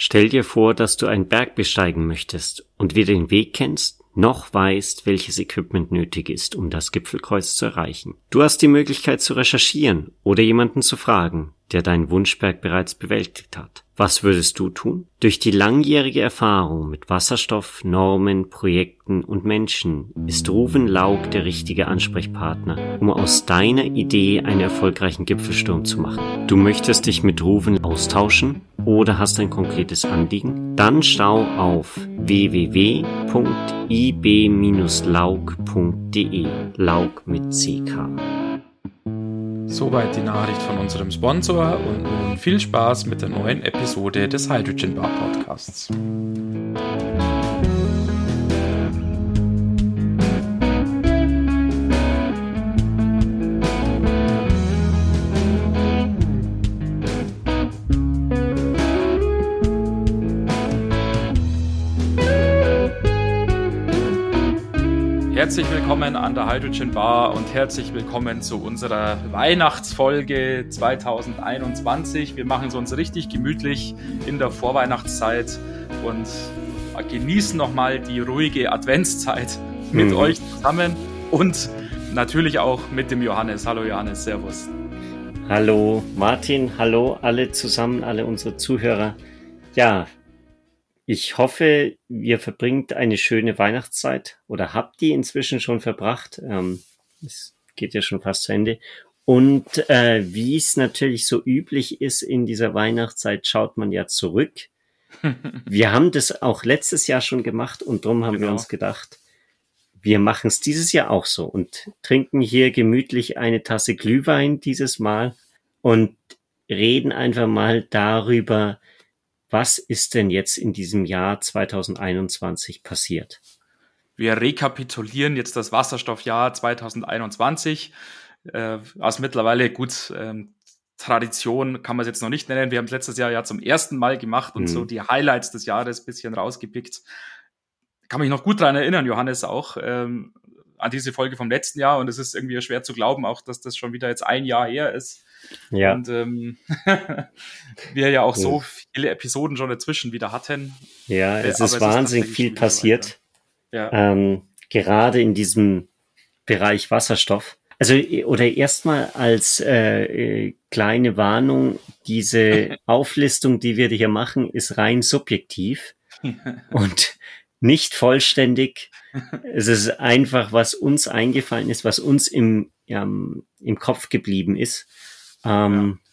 Stell dir vor, dass du einen Berg besteigen möchtest und weder den Weg kennst, noch weißt, welches Equipment nötig ist, um das Gipfelkreuz zu erreichen. Du hast die Möglichkeit zu recherchieren oder jemanden zu fragen, der deinen Wunschberg bereits bewältigt hat. Was würdest du tun? Durch die langjährige Erfahrung mit Wasserstoff, Normen, Projekten und Menschen ist Ruven Laug der richtige Ansprechpartner, um aus deiner Idee einen erfolgreichen Gipfelsturm zu machen. Du möchtest dich mit Ruven austauschen oder hast ein konkretes Anliegen? Dann schau auf www.ib-laug.de Laug mit CK. Soweit die Nachricht von unserem Sponsor und nun viel Spaß mit der neuen Episode des Hydrogen Bar Podcasts. Herzlich willkommen an der Hydrogen Bar und herzlich willkommen zu unserer Weihnachtsfolge 2021. Wir machen es uns richtig gemütlich in der Vorweihnachtszeit und genießen nochmal die ruhige Adventszeit mit mhm. euch zusammen und natürlich auch mit dem Johannes. Hallo Johannes, Servus. Hallo Martin, hallo alle zusammen, alle unsere Zuhörer. Ja, ich hoffe, ihr verbringt eine schöne Weihnachtszeit oder habt die inzwischen schon verbracht. Ähm, es geht ja schon fast zu Ende. Und äh, wie es natürlich so üblich ist in dieser Weihnachtszeit, schaut man ja zurück. wir haben das auch letztes Jahr schon gemacht und darum haben genau. wir uns gedacht, wir machen es dieses Jahr auch so und trinken hier gemütlich eine Tasse Glühwein dieses Mal und reden einfach mal darüber, was ist denn jetzt in diesem Jahr 2021 passiert? Wir rekapitulieren jetzt das Wasserstoffjahr 2021. Äh, aus mittlerweile gut ähm, Tradition kann man es jetzt noch nicht nennen. Wir haben es letztes Jahr ja zum ersten Mal gemacht und mhm. so die Highlights des Jahres bisschen rausgepickt. Kann mich noch gut dran erinnern, Johannes auch, ähm, an diese Folge vom letzten Jahr. Und es ist irgendwie schwer zu glauben, auch dass das schon wieder jetzt ein Jahr her ist. Ja. Und ähm, wir ja auch ja. so viele Episoden schon dazwischen wieder hatten. Ja, es ist wahnsinnig viel passiert. Ja. Ähm, gerade in diesem Bereich Wasserstoff. Also, oder erstmal als äh, äh kleine Warnung, diese Auflistung, die wir hier machen, ist rein subjektiv und nicht vollständig. es ist einfach, was uns eingefallen ist, was uns im, ja, im Kopf geblieben ist. Ähm, ja.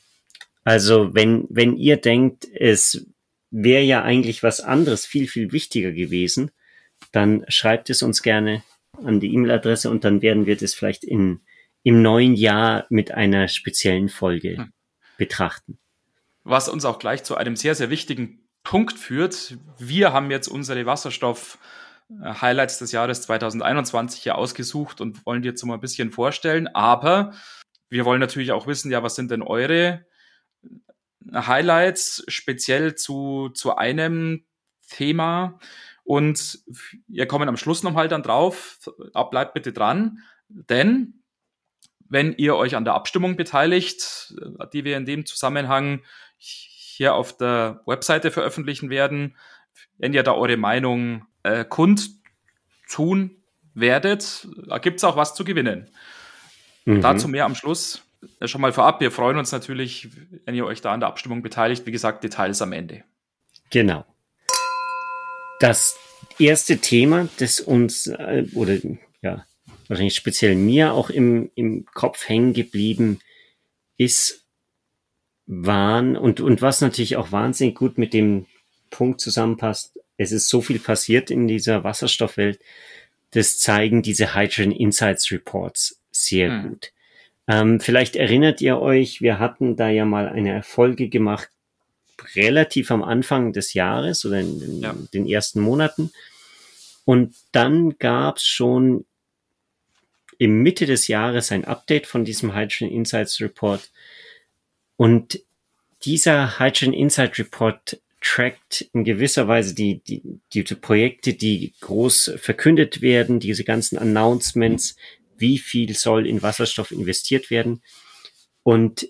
Also wenn, wenn ihr denkt, es wäre ja eigentlich was anderes viel, viel wichtiger gewesen, dann schreibt es uns gerne an die E-Mail-Adresse und dann werden wir das vielleicht in, im neuen Jahr mit einer speziellen Folge hm. betrachten. Was uns auch gleich zu einem sehr, sehr wichtigen Punkt führt. Wir haben jetzt unsere Wasserstoff-Highlights des Jahres 2021 hier ausgesucht und wollen dir jetzt mal ein bisschen vorstellen. Aber wir wollen natürlich auch wissen, ja, was sind denn eure Highlights speziell zu, zu einem Thema? Und ihr kommen am Schluss nochmal dann drauf, bleibt bitte dran, denn wenn ihr euch an der Abstimmung beteiligt, die wir in dem Zusammenhang hier auf der Webseite veröffentlichen werden, wenn ihr da eure Meinung äh, kundtun werdet, da gibt es auch was zu gewinnen. Mhm. Dazu mehr am Schluss. Äh, schon mal vorab, wir freuen uns natürlich, wenn ihr euch da an der Abstimmung beteiligt. Wie gesagt, Details am Ende. Genau. Das erste Thema, das uns, äh, oder ja, wahrscheinlich speziell mir auch im, im Kopf hängen geblieben ist, waren und, und was natürlich auch wahnsinnig gut mit dem Punkt zusammenpasst, es ist so viel passiert in dieser Wasserstoffwelt, das zeigen diese Hydrogen Insights Reports sehr hm. gut. Ähm, vielleicht erinnert ihr euch, wir hatten da ja mal eine Folge gemacht, relativ am Anfang des Jahres oder in den, ja. den ersten Monaten. Und dann gab es schon im Mitte des Jahres ein Update von diesem Hydrogen Insights Report. Und dieser Hydrogen Insight Report trackt in gewisser Weise die, die, die Projekte, die groß verkündet werden, diese ganzen Announcements, wie viel soll in Wasserstoff investiert werden. Und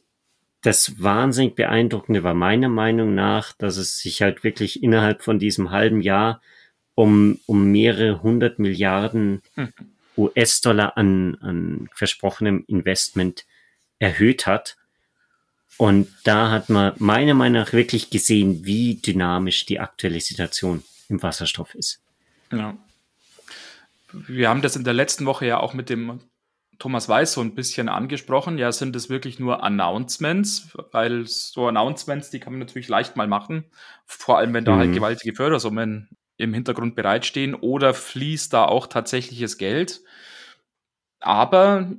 das wahnsinnig beeindruckende war meiner Meinung nach, dass es sich halt wirklich innerhalb von diesem halben Jahr um, um mehrere hundert Milliarden hm. US-Dollar an, an versprochenem Investment erhöht hat. Und da hat man meiner Meinung nach wirklich gesehen, wie dynamisch die aktuelle Situation im Wasserstoff ist. Ja. Wir haben das in der letzten Woche ja auch mit dem Thomas Weiß so ein bisschen angesprochen. Ja, sind es wirklich nur Announcements, weil so Announcements, die kann man natürlich leicht mal machen, vor allem wenn da halt mhm. halt gewaltige Fördersummen im Hintergrund bereitstehen oder fließt da auch tatsächliches Geld. Aber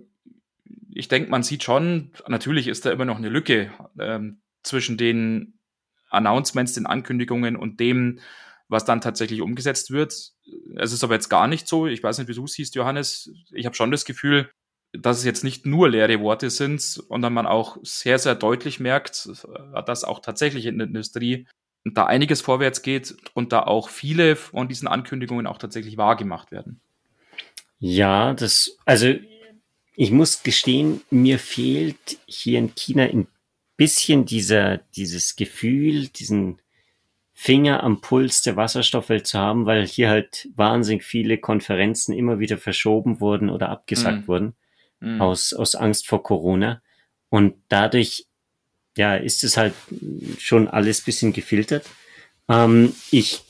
ich denke, man sieht schon, natürlich ist da immer noch eine Lücke ähm, zwischen den Announcements, den Ankündigungen und dem, was dann tatsächlich umgesetzt wird. Es ist aber jetzt gar nicht so. Ich weiß nicht, wie du es siehst, Johannes. Ich habe schon das Gefühl, dass es jetzt nicht nur leere Worte sind, sondern man auch sehr, sehr deutlich merkt, dass auch tatsächlich in der Industrie da einiges vorwärts geht und da auch viele von diesen Ankündigungen auch tatsächlich wahrgemacht werden. Ja, das, also ich muss gestehen, mir fehlt hier in China ein bisschen dieser, dieses Gefühl, diesen Finger am Puls der Wasserstoffwelt zu haben, weil hier halt wahnsinnig viele Konferenzen immer wieder verschoben wurden oder abgesagt mhm. wurden mhm. aus, aus Angst vor Corona. Und dadurch, ja, ist es halt schon alles bisschen gefiltert. Ähm, ich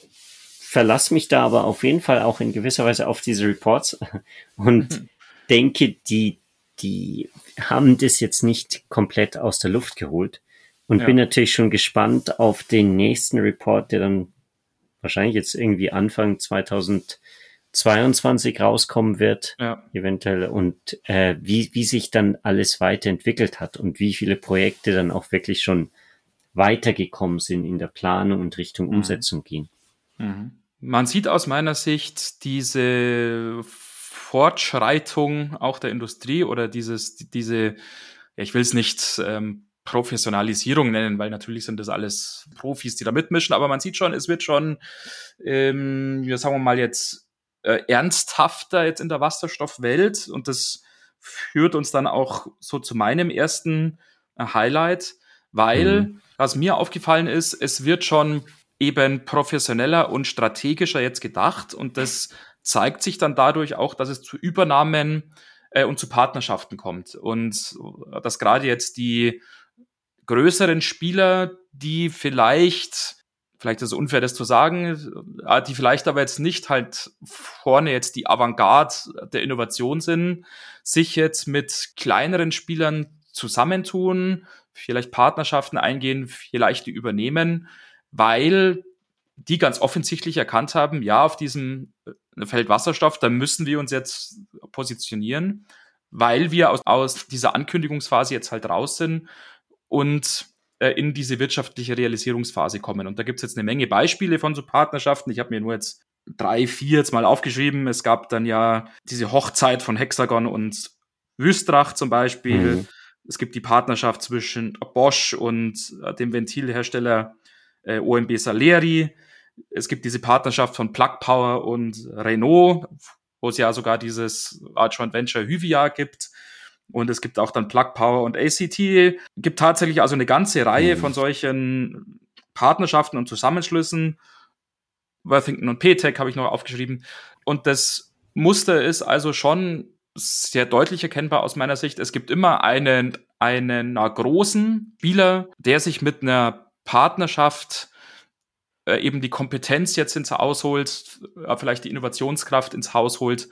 verlasse mich da aber auf jeden Fall auch in gewisser Weise auf diese Reports und mhm. denke, die, die haben das jetzt nicht komplett aus der Luft geholt. Und ja. bin natürlich schon gespannt auf den nächsten Report, der dann wahrscheinlich jetzt irgendwie Anfang 2000 22 rauskommen wird, ja. eventuell, und äh, wie, wie sich dann alles weiterentwickelt hat und wie viele Projekte dann auch wirklich schon weitergekommen sind in der Planung und Richtung mhm. Umsetzung gehen. Mhm. Man sieht aus meiner Sicht diese Fortschreitung auch der Industrie oder dieses, diese, ich will es nicht ähm, Professionalisierung nennen, weil natürlich sind das alles Profis, die da mitmischen, aber man sieht schon, es wird schon, ähm, ja, sagen wir mal jetzt äh, ernsthafter jetzt in der Wasserstoffwelt und das führt uns dann auch so zu meinem ersten äh, Highlight, weil mhm. was mir aufgefallen ist, es wird schon eben professioneller und strategischer jetzt gedacht und das zeigt sich dann dadurch auch, dass es zu Übernahmen äh, und zu Partnerschaften kommt und dass gerade jetzt die größeren Spieler, die vielleicht vielleicht ist es unfair, das zu sagen, äh, die vielleicht aber jetzt nicht halt vorne jetzt die Avantgarde der Innovation sind, sich jetzt mit kleineren Spielern zusammentun, vielleicht Partnerschaften eingehen, vielleicht die übernehmen, weil die ganz offensichtlich erkannt haben, ja, auf diesem äh, Feld Wasserstoff, da müssen wir uns jetzt positionieren, weil wir aus, aus dieser Ankündigungsphase jetzt halt raus sind und äh, in diese wirtschaftliche Realisierungsphase kommen. Und da gibt es jetzt eine Menge Beispiele von so Partnerschaften. Ich habe mir nur jetzt drei, vier jetzt mal aufgeschrieben. Es gab dann ja diese Hochzeit von Hexagon und Wüstrach zum Beispiel. Mhm. Es gibt die Partnerschaft zwischen Bosch und äh, dem Ventilhersteller äh, OMB Saleri. Es gibt diese Partnerschaft von Plug Power und Renault, wo es ja sogar dieses Art Joint Venture Hyvia gibt. Und es gibt auch dann Plug Power und ACT. Gibt tatsächlich also eine ganze Reihe mhm. von solchen Partnerschaften und Zusammenschlüssen. Worthington und PTEC habe ich noch aufgeschrieben. Und das Muster ist also schon sehr deutlich erkennbar aus meiner Sicht. Es gibt immer einen, einen großen Spieler, der sich mit einer Partnerschaft äh, eben die Kompetenz jetzt ins Haus holt, äh, vielleicht die Innovationskraft ins Haus holt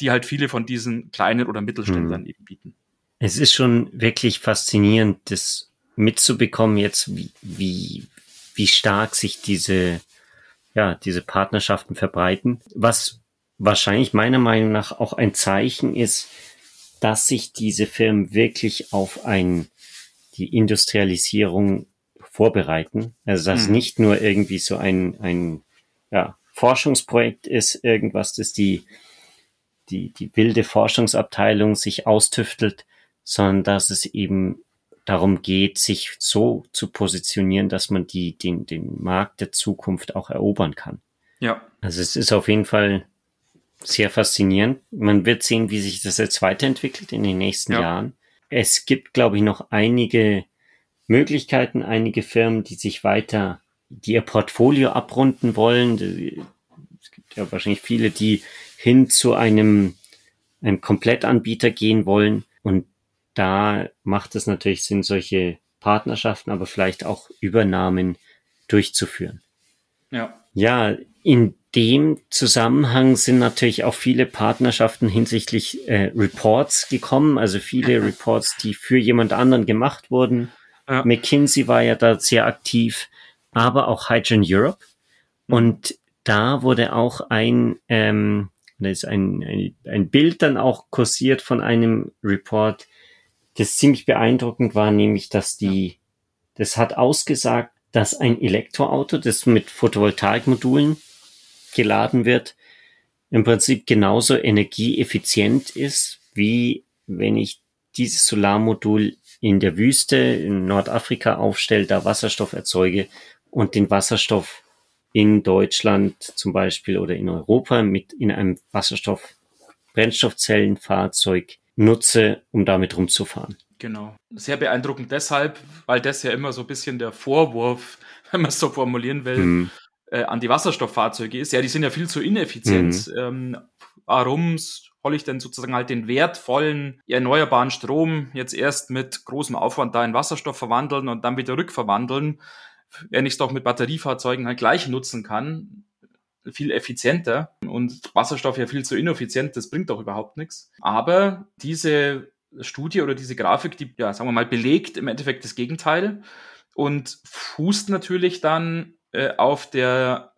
die halt viele von diesen kleinen oder Mittelständlern hm. eben bieten. Es ist schon wirklich faszinierend, das mitzubekommen jetzt, wie, wie, wie stark sich diese, ja, diese Partnerschaften verbreiten. Was wahrscheinlich meiner Meinung nach auch ein Zeichen ist, dass sich diese Firmen wirklich auf ein, die Industrialisierung vorbereiten. Also dass mhm. nicht nur irgendwie so ein, ein ja, Forschungsprojekt ist, irgendwas, das die die, die wilde Forschungsabteilung sich austüftelt, sondern dass es eben darum geht, sich so zu positionieren, dass man die, den, den Markt der Zukunft auch erobern kann. Ja. Also es ist auf jeden Fall sehr faszinierend. Man wird sehen, wie sich das jetzt weiterentwickelt in den nächsten ja. Jahren. Es gibt, glaube ich, noch einige Möglichkeiten. Einige Firmen, die sich weiter, die ihr Portfolio abrunden wollen. Ja wahrscheinlich viele, die hin zu einem, einem Komplettanbieter gehen wollen. Und da macht es natürlich Sinn, solche Partnerschaften, aber vielleicht auch Übernahmen durchzuführen. Ja. Ja, in dem Zusammenhang sind natürlich auch viele Partnerschaften hinsichtlich äh, Reports gekommen, also viele Reports, die für jemand anderen gemacht wurden. Ja. McKinsey war ja da sehr aktiv, aber auch Hydrogen Europe. Mhm. Und da wurde auch ein, ähm, da ist ein, ein, ein Bild dann auch kursiert von einem Report, das ziemlich beeindruckend war, nämlich, dass die, das hat ausgesagt, dass ein Elektroauto, das mit Photovoltaikmodulen geladen wird, im Prinzip genauso energieeffizient ist, wie wenn ich dieses Solarmodul in der Wüste in Nordafrika aufstelle, da Wasserstoff erzeuge und den Wasserstoff in Deutschland zum Beispiel oder in Europa mit in einem Wasserstoff Brennstoffzellenfahrzeug nutze, um damit rumzufahren. Genau. Sehr beeindruckend deshalb, weil das ja immer so ein bisschen der Vorwurf, wenn man es so formulieren will, mhm. äh, an die Wasserstofffahrzeuge ist. Ja, die sind ja viel zu ineffizient. Mhm. Ähm, warum soll ich denn sozusagen halt den wertvollen erneuerbaren Strom jetzt erst mit großem Aufwand da in Wasserstoff verwandeln und dann wieder rückverwandeln, wenn ich es doch mit Batteriefahrzeugen halt gleich nutzen kann? viel effizienter und Wasserstoff ja viel zu ineffizient, das bringt doch überhaupt nichts. Aber diese Studie oder diese Grafik, die, ja, sagen wir mal, belegt im Endeffekt das Gegenteil und fußt natürlich dann äh, auf der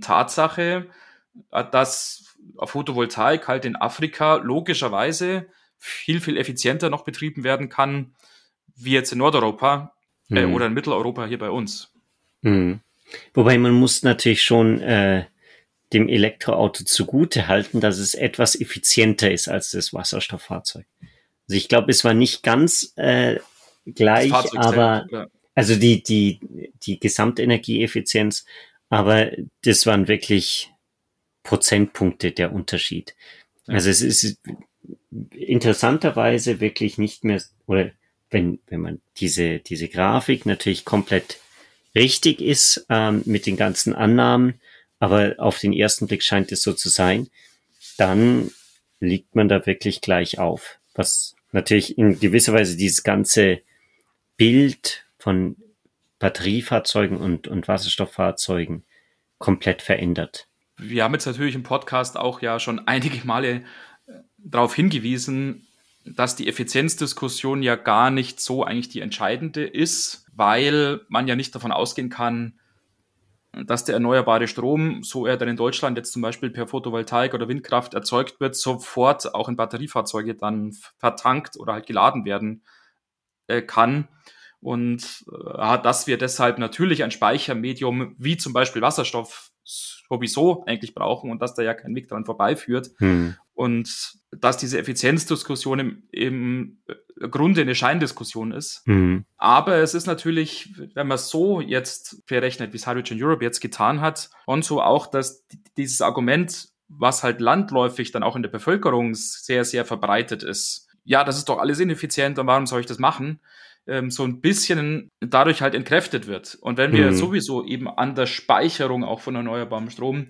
Tatsache, äh, dass Photovoltaik halt in Afrika logischerweise viel, viel effizienter noch betrieben werden kann, wie jetzt in Nordeuropa äh, mhm. oder in Mitteleuropa hier bei uns. Mhm. Wobei man muss natürlich schon äh, dem Elektroauto zugute halten, dass es etwas effizienter ist als das Wasserstofffahrzeug. Also ich glaube, es war nicht ganz äh, gleich, aber selber, also die, die, die Gesamtenergieeffizienz, aber das waren wirklich Prozentpunkte der Unterschied. Ja. Also es ist interessanterweise wirklich nicht mehr, oder wenn, wenn man diese, diese Grafik natürlich komplett richtig ist ähm, mit den ganzen Annahmen, aber auf den ersten Blick scheint es so zu sein, dann liegt man da wirklich gleich auf, was natürlich in gewisser Weise dieses ganze Bild von Batteriefahrzeugen und, und Wasserstofffahrzeugen komplett verändert. Wir haben jetzt natürlich im Podcast auch ja schon einige Male äh, darauf hingewiesen, dass die Effizienzdiskussion ja gar nicht so eigentlich die entscheidende ist, weil man ja nicht davon ausgehen kann, dass der erneuerbare Strom, so er dann in Deutschland jetzt zum Beispiel per Photovoltaik oder Windkraft erzeugt wird, sofort auch in Batteriefahrzeuge dann vertankt oder halt geladen werden äh, kann. Und äh, dass wir deshalb natürlich ein Speichermedium wie zum Beispiel Wasserstoff sowieso eigentlich brauchen und dass da ja kein Weg dran vorbeiführt. Hm. Und dass diese Effizienzdiskussion im, im äh, Grunde eine Scheindiskussion ist. Mhm. Aber es ist natürlich, wenn man so jetzt verrechnet, wie es Hydrogen Europe jetzt getan hat, und so auch, dass dieses Argument, was halt landläufig dann auch in der Bevölkerung sehr, sehr verbreitet ist, ja, das ist doch alles ineffizient und warum soll ich das machen? Ähm, so ein bisschen dadurch halt entkräftet wird. Und wenn wir mhm. sowieso eben an der Speicherung auch von erneuerbarem Strom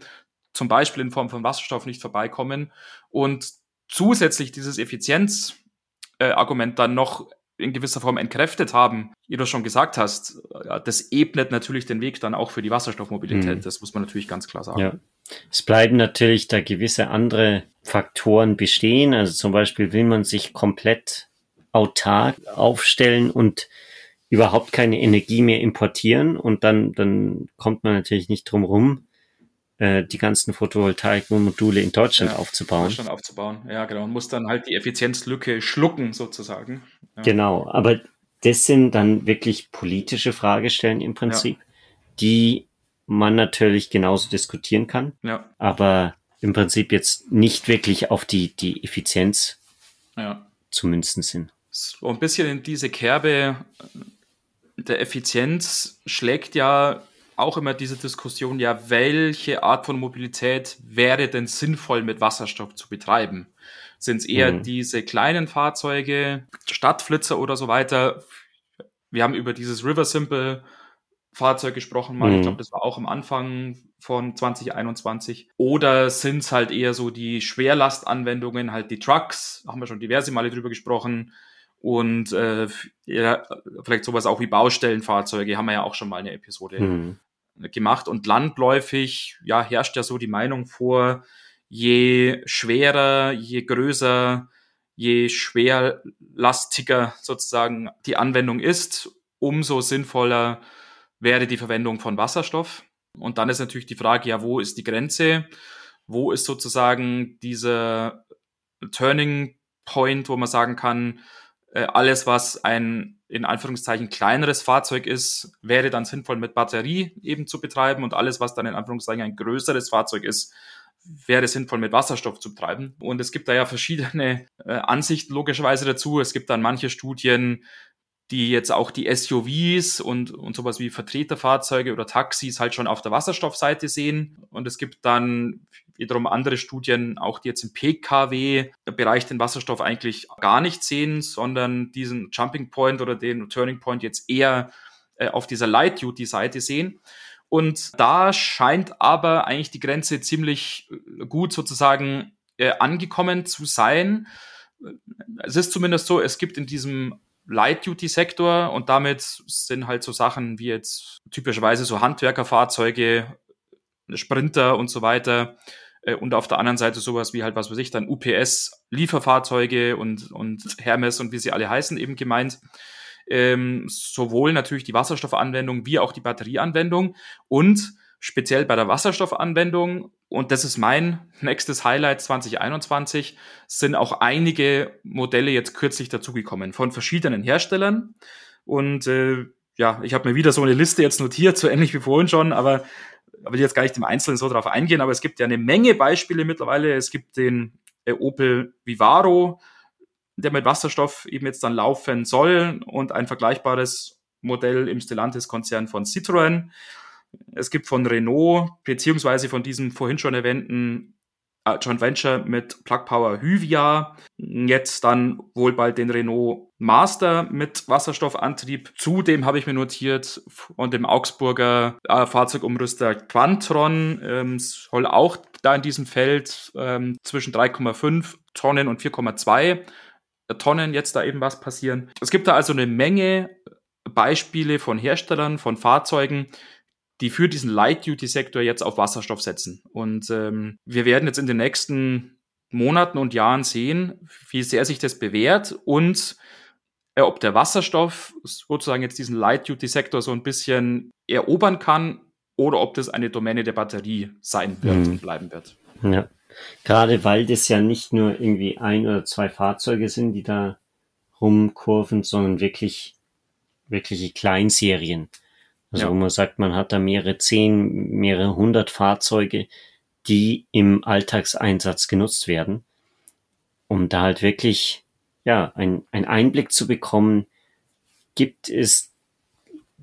zum Beispiel in Form von Wasserstoff nicht vorbeikommen und zusätzlich dieses Effizienzargument äh, dann noch in gewisser Form entkräftet haben, wie du schon gesagt hast, das ebnet natürlich den Weg dann auch für die Wasserstoffmobilität. Mhm. Das muss man natürlich ganz klar sagen. Ja. Es bleiben natürlich da gewisse andere Faktoren bestehen. Also zum Beispiel will man sich komplett autark aufstellen und überhaupt keine Energie mehr importieren und dann, dann kommt man natürlich nicht drum rum, äh, die ganzen Photovoltaik-Module in Deutschland ja, aufzubauen. Deutschland aufzubauen, ja genau. Und muss dann halt die Effizienzlücke schlucken sozusagen. Ja. Genau, aber das sind dann wirklich politische Fragestellen im Prinzip, ja. die man natürlich genauso diskutieren kann, ja. aber im Prinzip jetzt nicht wirklich auf die, die Effizienz ja. zu münzen sind. So ein bisschen in diese Kerbe der Effizienz schlägt ja auch immer diese Diskussion, ja, welche Art von Mobilität wäre denn sinnvoll mit Wasserstoff zu betreiben? Sind es eher mhm. diese kleinen Fahrzeuge, Stadtflitzer oder so weiter? wir haben über dieses River Simple Fahrzeug gesprochen mal. Mhm. Ich glaube, das war auch am Anfang von 2021. Oder sind es halt eher so die Schwerlastanwendungen, halt die Trucks, haben wir schon diverse Male drüber gesprochen. Und äh, ja, vielleicht sowas auch wie Baustellenfahrzeuge, haben wir ja auch schon mal eine Episode mhm. Gemacht. Und landläufig, ja, herrscht ja so die Meinung vor, je schwerer, je größer, je schwerlastiger sozusagen die Anwendung ist, umso sinnvoller wäre die Verwendung von Wasserstoff. Und dann ist natürlich die Frage, ja, wo ist die Grenze? Wo ist sozusagen dieser Turning Point, wo man sagen kann, äh, alles, was ein in Anführungszeichen kleineres Fahrzeug ist, wäre dann sinnvoll mit Batterie eben zu betreiben und alles, was dann in Anführungszeichen ein größeres Fahrzeug ist, wäre sinnvoll mit Wasserstoff zu betreiben. Und es gibt da ja verschiedene äh, Ansichten logischerweise dazu. Es gibt dann manche Studien, die jetzt auch die SUVs und, und sowas wie Vertreterfahrzeuge oder Taxis halt schon auf der Wasserstoffseite sehen. Und es gibt dann wiederum andere Studien, auch die jetzt im PKW-Bereich den Wasserstoff eigentlich gar nicht sehen, sondern diesen Jumping Point oder den Turning Point jetzt eher äh, auf dieser Light-Duty-Seite sehen. Und da scheint aber eigentlich die Grenze ziemlich äh, gut sozusagen äh, angekommen zu sein. Es ist zumindest so, es gibt in diesem Light-Duty-Sektor und damit sind halt so Sachen wie jetzt typischerweise so Handwerkerfahrzeuge, Sprinter und so weiter äh, und auf der anderen Seite sowas wie halt, was weiß ich, dann UPS, Lieferfahrzeuge und, und Hermes und wie sie alle heißen eben gemeint. Ähm, sowohl natürlich die Wasserstoffanwendung wie auch die Batterieanwendung und speziell bei der Wasserstoffanwendung, und das ist mein nächstes Highlight 2021, sind auch einige Modelle jetzt kürzlich dazugekommen von verschiedenen Herstellern. Und äh, ja, ich habe mir wieder so eine Liste jetzt notiert, so ähnlich wie vorhin schon, aber ich will jetzt gar nicht im Einzelnen so drauf eingehen, aber es gibt ja eine Menge Beispiele mittlerweile. Es gibt den äh, Opel Vivaro, der mit Wasserstoff eben jetzt dann laufen soll und ein vergleichbares Modell im Stellantis-Konzern von Citroën. Es gibt von Renault, beziehungsweise von diesem vorhin schon erwähnten äh, Joint Venture mit Plug Power Hyvia, jetzt dann wohl bald den Renault Master mit Wasserstoffantrieb. Zudem habe ich mir notiert von dem Augsburger äh, Fahrzeugumrüster Quantron ähm, soll auch da in diesem Feld ähm, zwischen 3,5 Tonnen und 4,2 Tonnen jetzt da eben was passieren. Es gibt da also eine Menge Beispiele von Herstellern, von Fahrzeugen, die für diesen Light-Duty-Sektor jetzt auf Wasserstoff setzen. Und ähm, wir werden jetzt in den nächsten Monaten und Jahren sehen, wie sehr sich das bewährt und äh, ob der Wasserstoff sozusagen jetzt diesen Light-Duty-Sektor so ein bisschen erobern kann oder ob das eine Domäne der Batterie sein wird mhm. und bleiben wird. Ja, gerade weil das ja nicht nur irgendwie ein oder zwei Fahrzeuge sind, die da rumkurven, sondern wirklich wirkliche Kleinserien. Also ja. wo man sagt, man hat da mehrere zehn, mehrere hundert Fahrzeuge, die im Alltagseinsatz genutzt werden, um da halt wirklich ja ein, ein Einblick zu bekommen, gibt es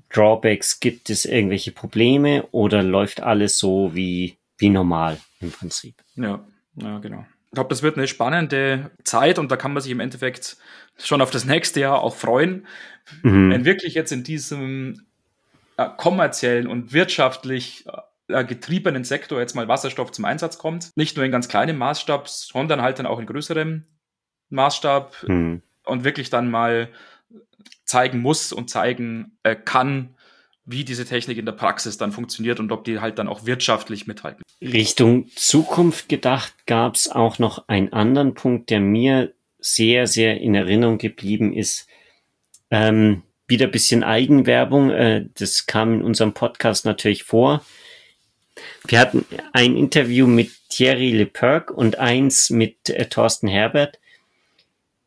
Drawbacks, gibt es irgendwelche Probleme oder läuft alles so wie, wie normal im Prinzip? Ja, ja, genau. Ich glaube, das wird eine spannende Zeit und da kann man sich im Endeffekt schon auf das nächste Jahr auch freuen. Mhm. Wenn wirklich jetzt in diesem äh, kommerziellen und wirtschaftlich äh, getriebenen Sektor jetzt mal Wasserstoff zum Einsatz kommt. Nicht nur in ganz kleinem Maßstab, sondern halt dann auch in größerem Maßstab mhm. und wirklich dann mal zeigen muss und zeigen äh, kann, wie diese Technik in der Praxis dann funktioniert und ob die halt dann auch wirtschaftlich mithalten. Richtung Zukunft gedacht gab es auch noch einen anderen Punkt, der mir sehr, sehr in Erinnerung geblieben ist. Ähm, wieder ein bisschen Eigenwerbung. Äh, das kam in unserem Podcast natürlich vor. Wir hatten ein Interview mit Thierry Leperc und eins mit äh, Thorsten Herbert,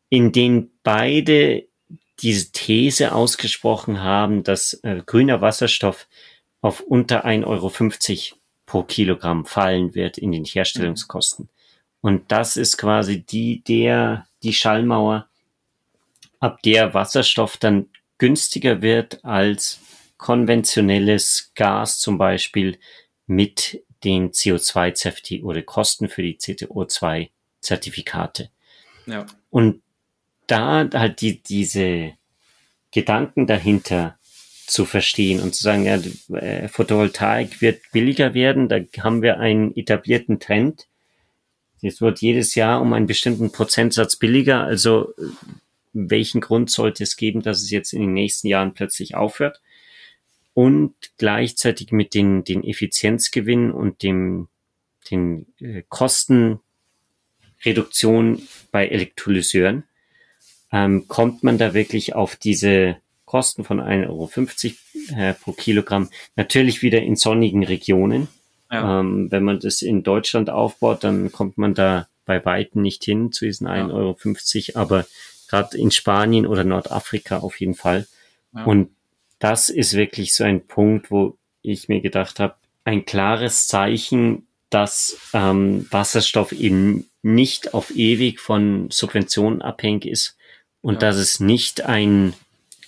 in denen beide diese These ausgesprochen haben, dass äh, grüner Wasserstoff auf unter 1,50 Euro pro Kilogramm fallen wird in den Herstellungskosten. Und das ist quasi die, der, die Schallmauer, ab der Wasserstoff dann günstiger wird als konventionelles Gas zum Beispiel mit den CO2-Zertifikaten oder Kosten für die CO2-Zertifikate. Ja. Und da halt die, diese Gedanken dahinter zu verstehen und zu sagen, ja, äh, Photovoltaik wird billiger werden, da haben wir einen etablierten Trend. Es wird jedes Jahr um einen bestimmten Prozentsatz billiger, also äh, welchen Grund sollte es geben, dass es jetzt in den nächsten Jahren plötzlich aufhört? Und gleichzeitig mit den, den Effizienzgewinnen und dem, den äh, Kostenreduktion bei Elektrolyseuren ähm, kommt man da wirklich auf diese Kosten von 1,50 Euro äh, pro Kilogramm. Natürlich wieder in sonnigen Regionen. Ja. Ähm, wenn man das in Deutschland aufbaut, dann kommt man da bei Weitem nicht hin zu diesen 1,50 Euro, aber gerade in Spanien oder Nordafrika auf jeden Fall. Ja. Und das ist wirklich so ein Punkt, wo ich mir gedacht habe, ein klares Zeichen, dass ähm, Wasserstoff eben nicht auf ewig von Subventionen abhängig ist und ja. dass es nicht ein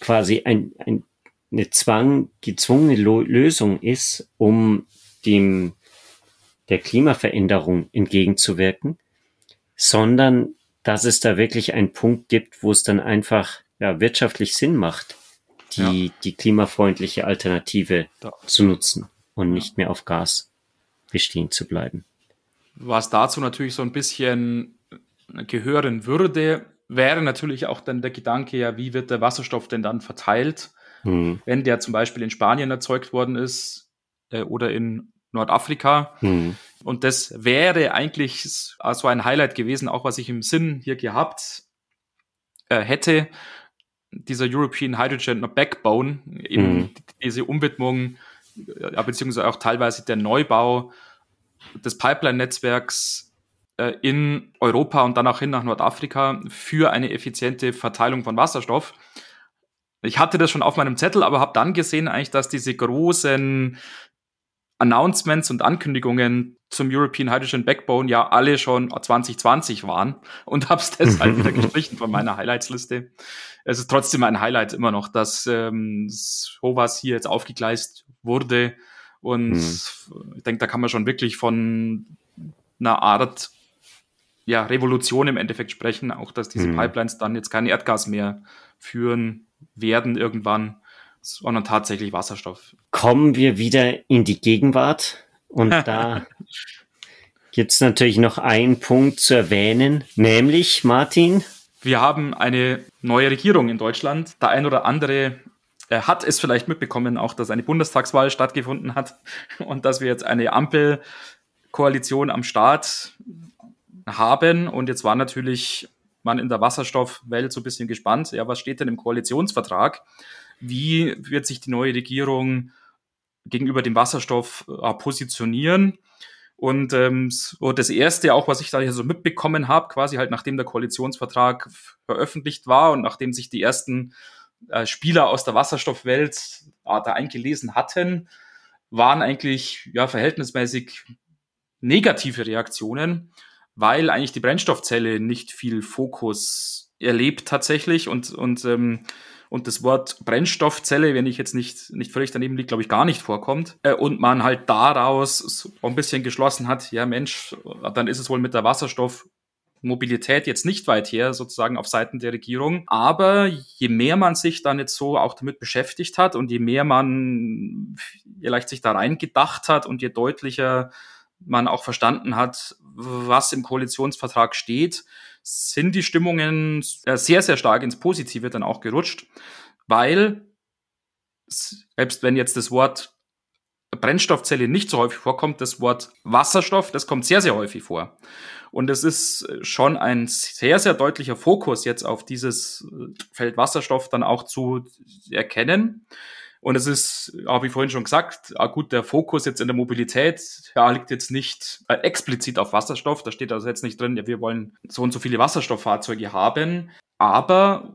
quasi ein, ein, eine Zwang, gezwungene Lo Lösung ist, um dem der Klimaveränderung entgegenzuwirken, sondern dass es da wirklich einen Punkt gibt, wo es dann einfach ja, wirtschaftlich Sinn macht, die, ja. die klimafreundliche Alternative da. zu nutzen und nicht mehr auf Gas bestehen zu bleiben. Was dazu natürlich so ein bisschen gehören würde, wäre natürlich auch dann der Gedanke, ja, wie wird der Wasserstoff denn dann verteilt, mhm. wenn der zum Beispiel in Spanien erzeugt worden ist äh, oder in Nordafrika. Mhm. Und das wäre eigentlich so ein Highlight gewesen, auch was ich im Sinn hier gehabt äh, hätte. Dieser European Hydrogen Backbone, eben mhm. diese Umwidmung, ja, beziehungsweise auch teilweise der Neubau des Pipeline-Netzwerks äh, in Europa und dann auch hin nach Nordafrika für eine effiziente Verteilung von Wasserstoff. Ich hatte das schon auf meinem Zettel, aber habe dann gesehen eigentlich, dass diese großen Announcements und Ankündigungen zum European Hydrogen Backbone ja alle schon 2020 waren und habe es deshalb wieder gestrichen von meiner Highlights-Liste. Es ist trotzdem ein Highlight immer noch, dass ähm, sowas hier jetzt aufgegleist wurde und mhm. ich denke, da kann man schon wirklich von einer Art ja, Revolution im Endeffekt sprechen, auch dass diese mhm. Pipelines dann jetzt kein Erdgas mehr führen werden irgendwann, sondern tatsächlich Wasserstoff. Kommen wir wieder in die Gegenwart und da gibt es natürlich noch einen Punkt zu erwähnen, nämlich Martin. Wir haben eine neue Regierung in Deutschland. Der ein oder andere er hat es vielleicht mitbekommen, auch dass eine Bundestagswahl stattgefunden hat und dass wir jetzt eine Ampelkoalition am Start haben. Und jetzt war natürlich man in der Wasserstoffwelt so ein bisschen gespannt, ja, was steht denn im Koalitionsvertrag? Wie wird sich die neue Regierung gegenüber dem Wasserstoff äh, positionieren? Und ähm, so das erste, auch was ich da hier so mitbekommen habe, quasi halt nachdem der Koalitionsvertrag veröffentlicht war und nachdem sich die ersten äh, Spieler aus der Wasserstoffwelt äh, da eingelesen hatten, waren eigentlich ja verhältnismäßig negative Reaktionen weil eigentlich die Brennstoffzelle nicht viel Fokus erlebt tatsächlich und, und, ähm, und das Wort Brennstoffzelle, wenn ich jetzt nicht, nicht völlig daneben liege, glaube ich, gar nicht vorkommt. Äh, und man halt daraus so ein bisschen geschlossen hat, ja Mensch, dann ist es wohl mit der Wasserstoffmobilität jetzt nicht weit her, sozusagen auf Seiten der Regierung. Aber je mehr man sich dann jetzt so auch damit beschäftigt hat und je mehr man vielleicht sich da reingedacht hat und je deutlicher man auch verstanden hat, was im Koalitionsvertrag steht, sind die Stimmungen äh, sehr, sehr stark ins Positive dann auch gerutscht, weil selbst wenn jetzt das Wort Brennstoffzelle nicht so häufig vorkommt, das Wort Wasserstoff, das kommt sehr, sehr häufig vor. Und es ist schon ein sehr, sehr deutlicher Fokus jetzt auf dieses Feld Wasserstoff dann auch zu erkennen. Und es ist, ja, wie vorhin schon gesagt, gut, der Fokus jetzt in der Mobilität ja, liegt jetzt nicht äh, explizit auf Wasserstoff. Da steht also jetzt nicht drin, ja, wir wollen so und so viele Wasserstofffahrzeuge haben. Aber,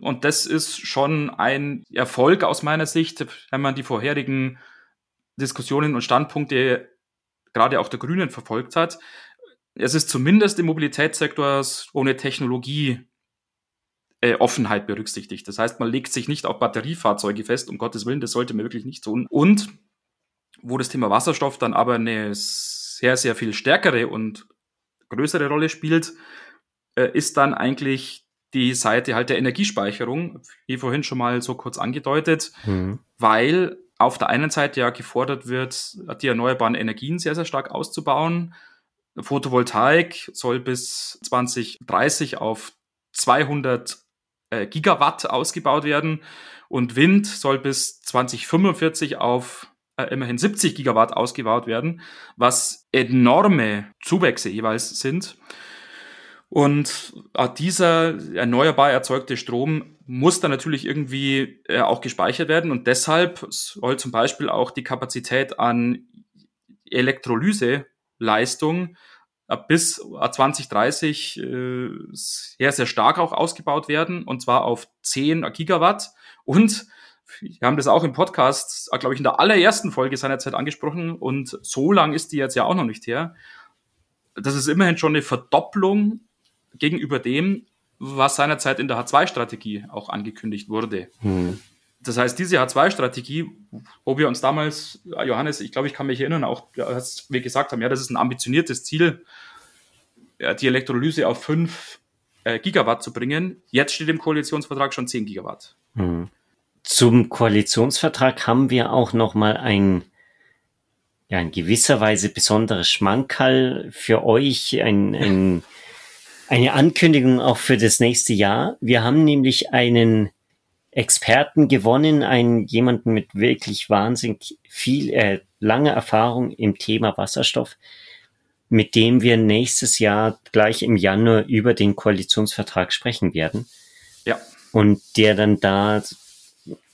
und das ist schon ein Erfolg aus meiner Sicht, wenn man die vorherigen Diskussionen und Standpunkte gerade auch der Grünen verfolgt hat. Es ist zumindest im Mobilitätssektor ohne Technologie äh, Offenheit berücksichtigt. Das heißt, man legt sich nicht auf Batteriefahrzeuge fest, um Gottes Willen, das sollte man wirklich nicht tun. Und wo das Thema Wasserstoff dann aber eine sehr, sehr viel stärkere und größere Rolle spielt, äh, ist dann eigentlich die Seite halt der Energiespeicherung, wie vorhin schon mal so kurz angedeutet, mhm. weil auf der einen Seite ja gefordert wird, die erneuerbaren Energien sehr, sehr stark auszubauen. Photovoltaik soll bis 2030 auf 200 äh, Gigawatt ausgebaut werden und Wind soll bis 2045 auf äh, immerhin 70 Gigawatt ausgebaut werden, was enorme Zuwächse jeweils sind. Und äh, dieser erneuerbar erzeugte Strom muss dann natürlich irgendwie äh, auch gespeichert werden und deshalb soll zum Beispiel auch die Kapazität an Elektrolyseleistung bis 2030 äh, sehr, sehr stark auch ausgebaut werden und zwar auf 10 Gigawatt und wir haben das auch im Podcast, äh, glaube ich, in der allerersten Folge seinerzeit angesprochen und so lang ist die jetzt ja auch noch nicht her. Das ist immerhin schon eine Verdopplung gegenüber dem, was seinerzeit in der H2-Strategie auch angekündigt wurde. Hm. Das heißt, diese H2-Strategie, wo wir uns damals, Johannes, ich glaube, ich kann mich erinnern, auch als wir gesagt haben, ja, das ist ein ambitioniertes Ziel, die Elektrolyse auf 5 äh, Gigawatt zu bringen. Jetzt steht im Koalitionsvertrag schon 10 Gigawatt. Hm. Zum Koalitionsvertrag haben wir auch noch mal ein ja, in gewisser Weise besonderes Schmankerl für euch, ein, ein eine Ankündigung auch für das nächste Jahr. Wir haben nämlich einen Experten gewonnen, einen jemanden mit wirklich wahnsinnig viel, äh, lange Erfahrung im Thema Wasserstoff, mit dem wir nächstes Jahr gleich im Januar über den Koalitionsvertrag sprechen werden. Ja. Und der dann da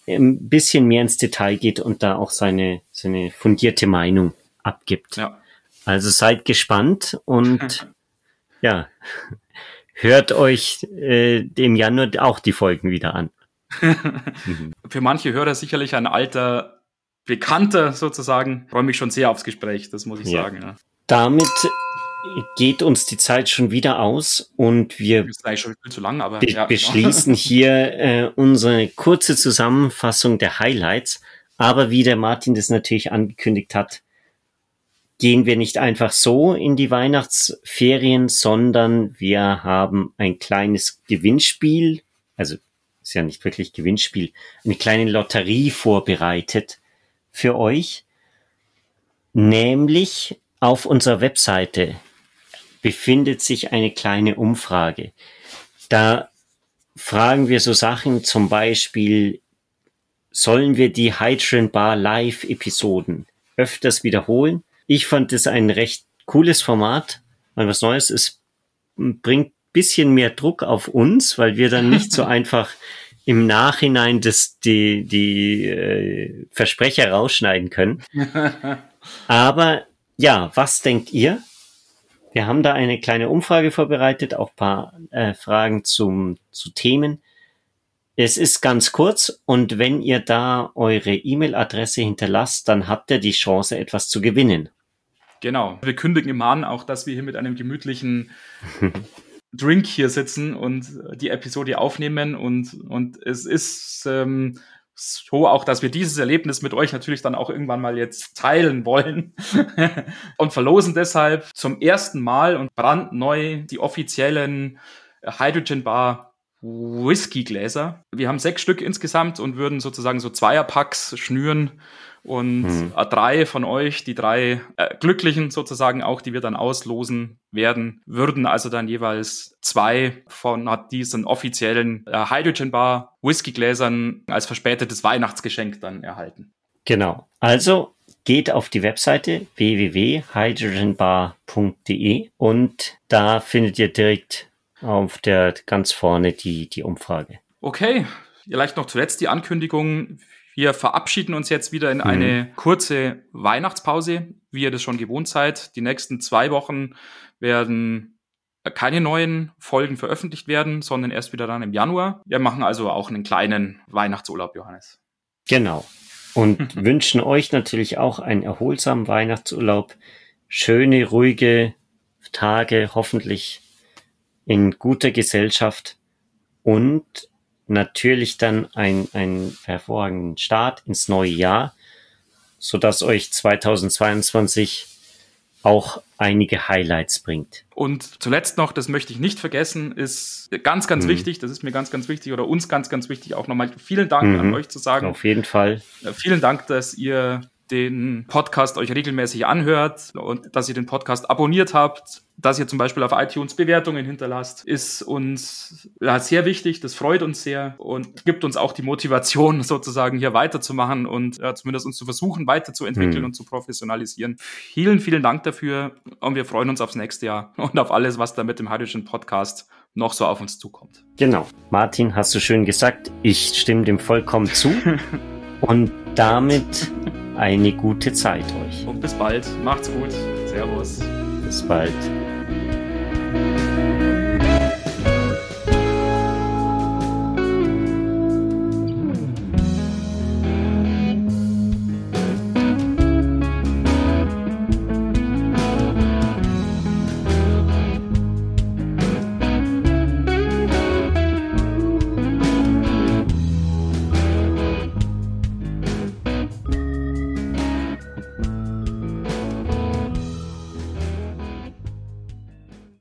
ein bisschen mehr ins Detail geht und da auch seine, seine fundierte Meinung abgibt. Ja. Also seid gespannt und ja, hört euch äh, dem Januar auch die Folgen wieder an. Für manche Hörer sicherlich ein alter Bekannter sozusagen. Freue mich schon sehr aufs Gespräch, das muss ich ja. sagen. Ja. Damit geht uns die Zeit schon wieder aus und wir lang, aber, be ja, genau. beschließen hier äh, unsere kurze Zusammenfassung der Highlights. Aber wie der Martin das natürlich angekündigt hat, gehen wir nicht einfach so in die Weihnachtsferien, sondern wir haben ein kleines Gewinnspiel, also ist ja nicht wirklich Gewinnspiel, eine kleine Lotterie vorbereitet für euch. Nämlich auf unserer Webseite befindet sich eine kleine Umfrage. Da fragen wir so Sachen, zum Beispiel, sollen wir die Hydrogen Bar Live Episoden öfters wiederholen? Ich fand es ein recht cooles Format, weil was Neues ist, bringt bisschen mehr Druck auf uns, weil wir dann nicht so einfach im Nachhinein das, die, die äh, Versprecher rausschneiden können. Aber ja, was denkt ihr? Wir haben da eine kleine Umfrage vorbereitet, auch paar äh, Fragen zum, zu Themen. Es ist ganz kurz und wenn ihr da eure E-Mail-Adresse hinterlasst, dann habt ihr die Chance, etwas zu gewinnen. Genau. Wir kündigen im an auch, dass wir hier mit einem gemütlichen Drink hier sitzen und die Episode aufnehmen und, und es ist ähm, so auch, dass wir dieses Erlebnis mit euch natürlich dann auch irgendwann mal jetzt teilen wollen und verlosen deshalb zum ersten Mal und brandneu die offiziellen Hydrogen Bar Whisky-Gläser. Wir haben sechs Stück insgesamt und würden sozusagen so Zweierpacks schnüren und mhm. drei von euch, die drei äh, Glücklichen sozusagen auch, die wir dann auslosen werden, würden also dann jeweils zwei von diesen offiziellen äh, Hydrogen Bar Whiskygläsern als verspätetes Weihnachtsgeschenk dann erhalten. Genau. Also geht auf die Webseite www.hydrogenbar.de und da findet ihr direkt auf der ganz vorne die, die Umfrage. Okay, vielleicht noch zuletzt die Ankündigung. Wir verabschieden uns jetzt wieder in mhm. eine kurze Weihnachtspause, wie ihr das schon gewohnt seid. Die nächsten zwei Wochen werden keine neuen Folgen veröffentlicht werden, sondern erst wieder dann im Januar. Wir machen also auch einen kleinen Weihnachtsurlaub, Johannes. Genau. Und wünschen euch natürlich auch einen erholsamen Weihnachtsurlaub. Schöne, ruhige Tage, hoffentlich in guter Gesellschaft und natürlich dann ein, ein hervorragenden Start ins neue Jahr, so dass euch 2022 auch einige Highlights bringt. Und zuletzt noch, das möchte ich nicht vergessen, ist ganz, ganz hm. wichtig, das ist mir ganz, ganz wichtig oder uns ganz, ganz wichtig, auch nochmal vielen Dank mhm. an euch zu sagen. Auf jeden Fall. Äh, vielen Dank, dass ihr den Podcast euch regelmäßig anhört und dass ihr den Podcast abonniert habt, dass ihr zum Beispiel auf iTunes Bewertungen hinterlasst, ist uns ja, sehr wichtig. Das freut uns sehr und gibt uns auch die Motivation, sozusagen hier weiterzumachen und ja, zumindest uns zu versuchen, weiterzuentwickeln hm. und zu professionalisieren. Vielen, vielen Dank dafür und wir freuen uns aufs nächste Jahr und auf alles, was da mit dem Hydrogen Podcast noch so auf uns zukommt. Genau. Martin, hast du schön gesagt. Ich stimme dem vollkommen zu. und damit eine gute Zeit euch. Und bis bald. Macht's gut. Servus. Bis bald.